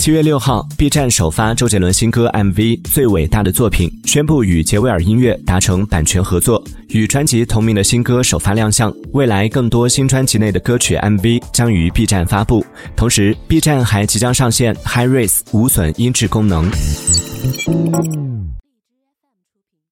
七月六号 b 站首发周杰伦新歌 mv 最伟大的作品宣布与杰威尔音乐达成版权合作与专辑同名的新歌首发亮相。未来更多新专辑内的歌曲 mv 将于 b 站发布。同时 b 站还即将上线 hires 无损音质功能。